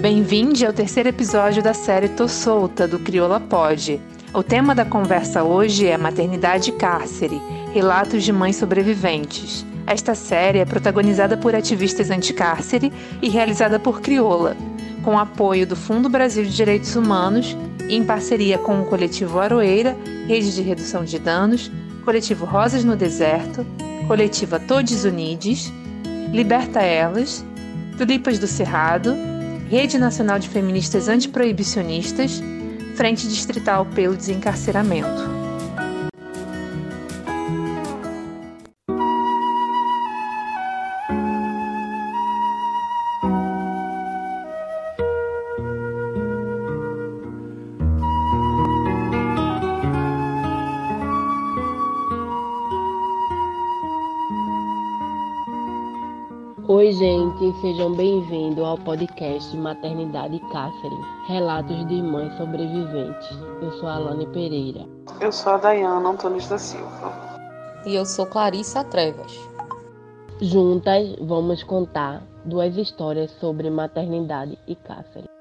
Bem-vinde ao terceiro episódio da série Tô Solta, do Crioula Pode. O tema da conversa hoje é Maternidade e Cárcere, Relatos de Mães Sobreviventes. Esta série é protagonizada por ativistas anticárcere e realizada por Crioula, com apoio do Fundo Brasil de Direitos Humanos e em parceria com o coletivo Aroeira, Rede de Redução de Danos, coletivo Rosas no Deserto, coletiva Todes Unides, Liberta Elas, Tulipas do Cerrado, Rede Nacional de Feministas Antiproibicionistas, Frente Distrital pelo Desencarceramento. Oi, gente, sejam bem-vindos ao podcast Maternidade Cáceres, Relatos de Mães Sobreviventes. Eu sou a Alane Pereira. Eu sou a Dayana Antônio da Silva. E eu sou Clarissa Trevas. Juntas, vamos contar duas histórias sobre maternidade e cárcere.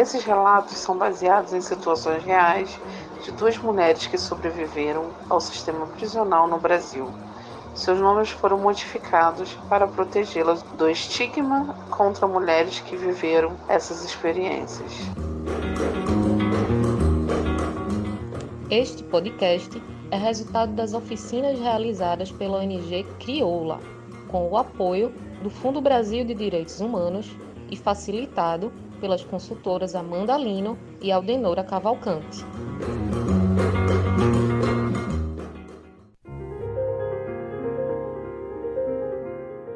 Esses relatos são baseados em situações reais de duas mulheres que sobreviveram ao sistema prisional no Brasil. Seus nomes foram modificados para protegê-las do estigma contra mulheres que viveram essas experiências. Este podcast é resultado das oficinas realizadas pela ONG Crioula, com o apoio do Fundo Brasil de Direitos Humanos e facilitado pelas consultoras Amanda Lino e Aldenora Cavalcante.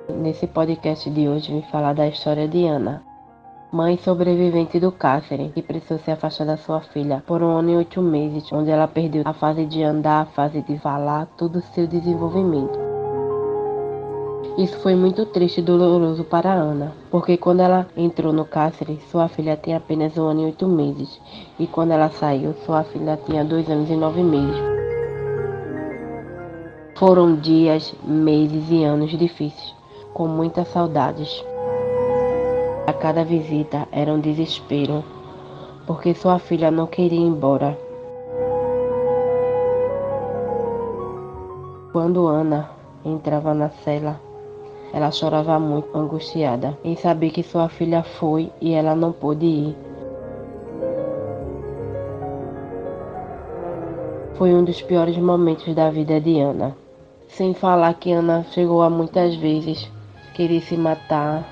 Nesse podcast de hoje, vim falar da história de Ana, mãe sobrevivente do cárcere, que precisou se afastar da sua filha por um ano e oito meses, onde ela perdeu a fase de andar, a fase de falar, todo o seu desenvolvimento. Isso foi muito triste e doloroso para Ana, porque quando ela entrou no cárcere, sua filha tinha apenas um ano e oito meses, e quando ela saiu, sua filha tinha dois anos e nove meses. Foram dias, meses e anos difíceis, com muitas saudades. A cada visita era um desespero, porque sua filha não queria ir embora. Quando Ana entrava na cela, ela chorava muito, angustiada, em saber que sua filha foi e ela não pôde ir. Foi um dos piores momentos da vida de Ana. Sem falar que Ana chegou a muitas vezes querer se matar,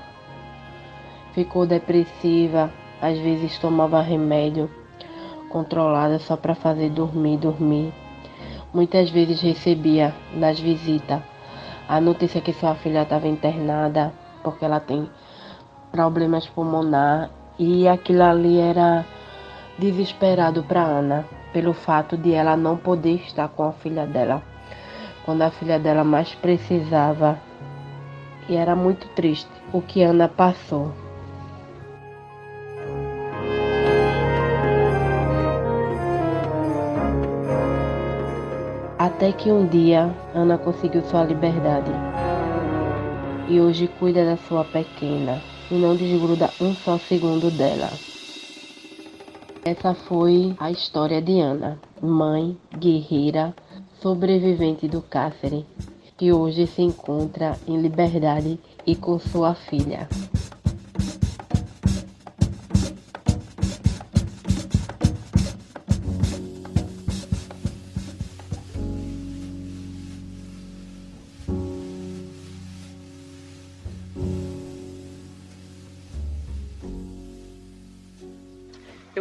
ficou depressiva, às vezes tomava remédio controlada só para fazer dormir, dormir. Muitas vezes recebia nas visitas a notícia que sua filha estava internada porque ela tem problemas pulmonar e aquilo ali era desesperado para Ana pelo fato de ela não poder estar com a filha dela quando a filha dela mais precisava e era muito triste o que Ana passou. Até que um dia Ana conseguiu sua liberdade. E hoje cuida da sua pequena e não desgruda um só segundo dela. Essa foi a história de Ana, mãe, guerreira, sobrevivente do cárcere, que hoje se encontra em liberdade e com sua filha.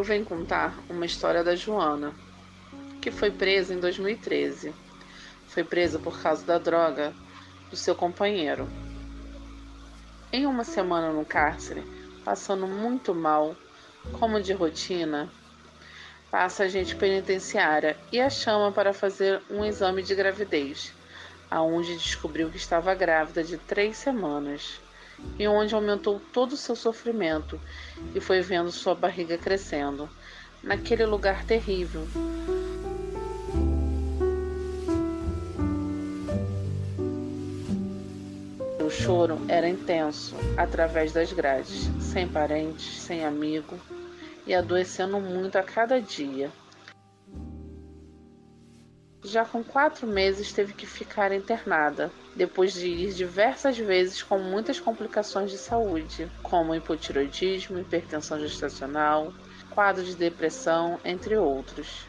Eu venho contar uma história da Joana, que foi presa em 2013. Foi presa por causa da droga do seu companheiro. Em uma semana no cárcere, passando muito mal, como de rotina, passa a agente penitenciária e a chama para fazer um exame de gravidez, aonde descobriu que estava grávida de três semanas e onde aumentou todo o seu sofrimento e foi vendo sua barriga crescendo, naquele lugar terrível. O choro era intenso, através das grades, sem parentes, sem amigo, e adoecendo muito a cada dia. Já com quatro meses teve que ficar internada, depois de ir diversas vezes com muitas complicações de saúde, como hipotiroidismo, hipertensão gestacional, quadro de depressão, entre outros.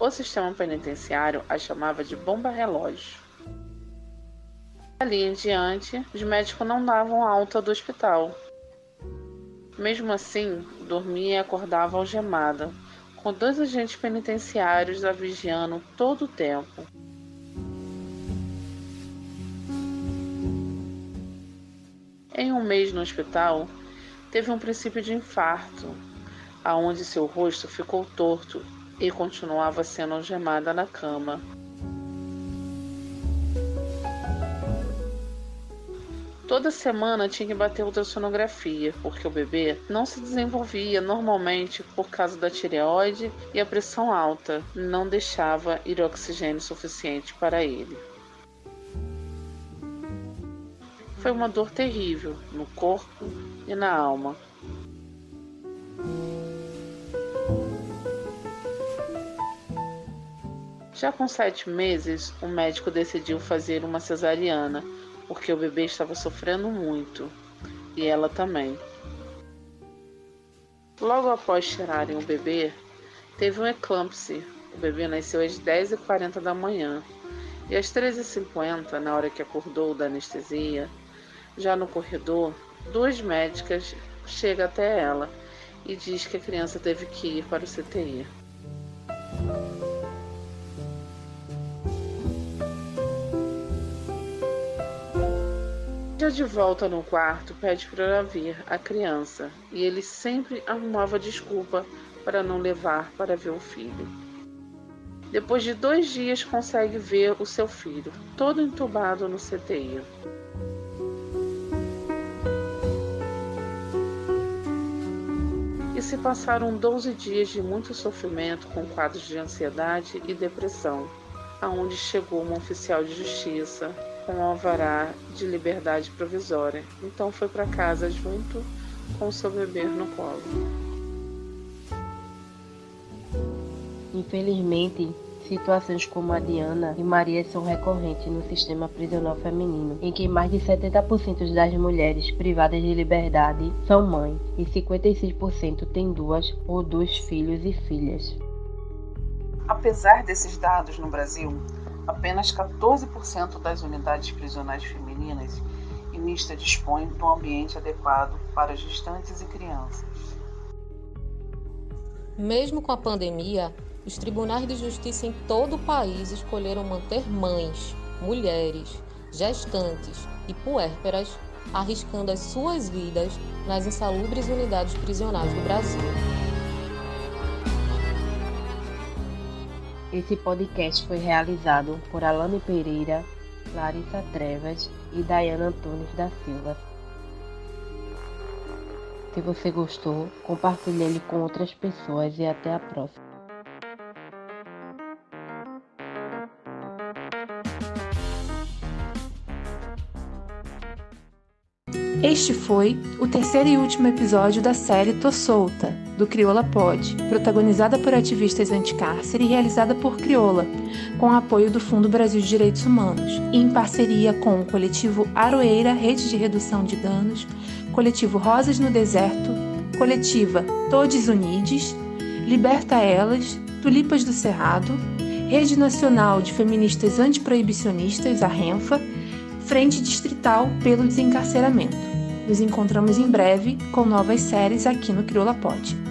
O sistema penitenciário a chamava de bomba relógio. Ali em diante, os médicos não davam alta do hospital. Mesmo assim, dormia e acordava algemada, com dois agentes penitenciários a vigiando todo o tempo. Em um mês no hospital, teve um princípio de infarto, aonde seu rosto ficou torto e continuava sendo algemada na cama. Toda semana tinha que bater ultrassonografia, porque o bebê não se desenvolvia normalmente por causa da tireoide e a pressão alta não deixava ir oxigênio suficiente para ele. Foi uma dor terrível no corpo e na alma. Já com sete meses, o médico decidiu fazer uma cesariana porque o bebê estava sofrendo muito e ela também. Logo após tirarem o bebê, teve um eclâmpsia. O bebê nasceu às 10h40 da manhã e às 13h50, na hora que acordou da anestesia, já no corredor, duas médicas chegam até ela e diz que a criança teve que ir para o CTI. De volta no quarto, pede para vir a criança e ele sempre arrumava desculpa para não levar para ver o filho. Depois de dois dias, consegue ver o seu filho, todo entubado no CTI. E se passaram 12 dias de muito sofrimento com quadros de ansiedade e depressão, aonde chegou uma oficial de justiça com alvará de liberdade provisória. Então foi para casa junto com seu bebê no colo. Infelizmente, situações como a Diana e Maria são recorrentes no sistema prisional feminino, em que mais de 70% das mulheres privadas de liberdade são mães e 56% têm duas ou dois filhos e filhas. Apesar desses dados no Brasil, Apenas 14% das unidades prisionais femininas e mista dispõem de um ambiente adequado para gestantes e crianças. Mesmo com a pandemia, os tribunais de justiça em todo o país escolheram manter mães, mulheres, gestantes e puérperas arriscando as suas vidas nas insalubres unidades prisionais do Brasil. Esse podcast foi realizado por Alane Pereira, Larissa Trevas e Dayana Antunes da Silva. Se você gostou, compartilhe ele com outras pessoas e até a próxima. Este foi o terceiro e último episódio da série Tô Solta, do Crioula Pod, protagonizada por ativistas anticárcere e realizada por Crioula, com apoio do Fundo Brasil de Direitos Humanos, e em parceria com o coletivo Aroeira Rede de Redução de Danos, coletivo Rosas no Deserto, coletiva Todes Unides, Liberta Elas, Tulipas do Cerrado, Rede Nacional de Feministas Antiproibicionistas, a RENFA, Frente Distrital pelo Desencarceramento. Nos encontramos em breve com novas séries aqui no Crioula Pod.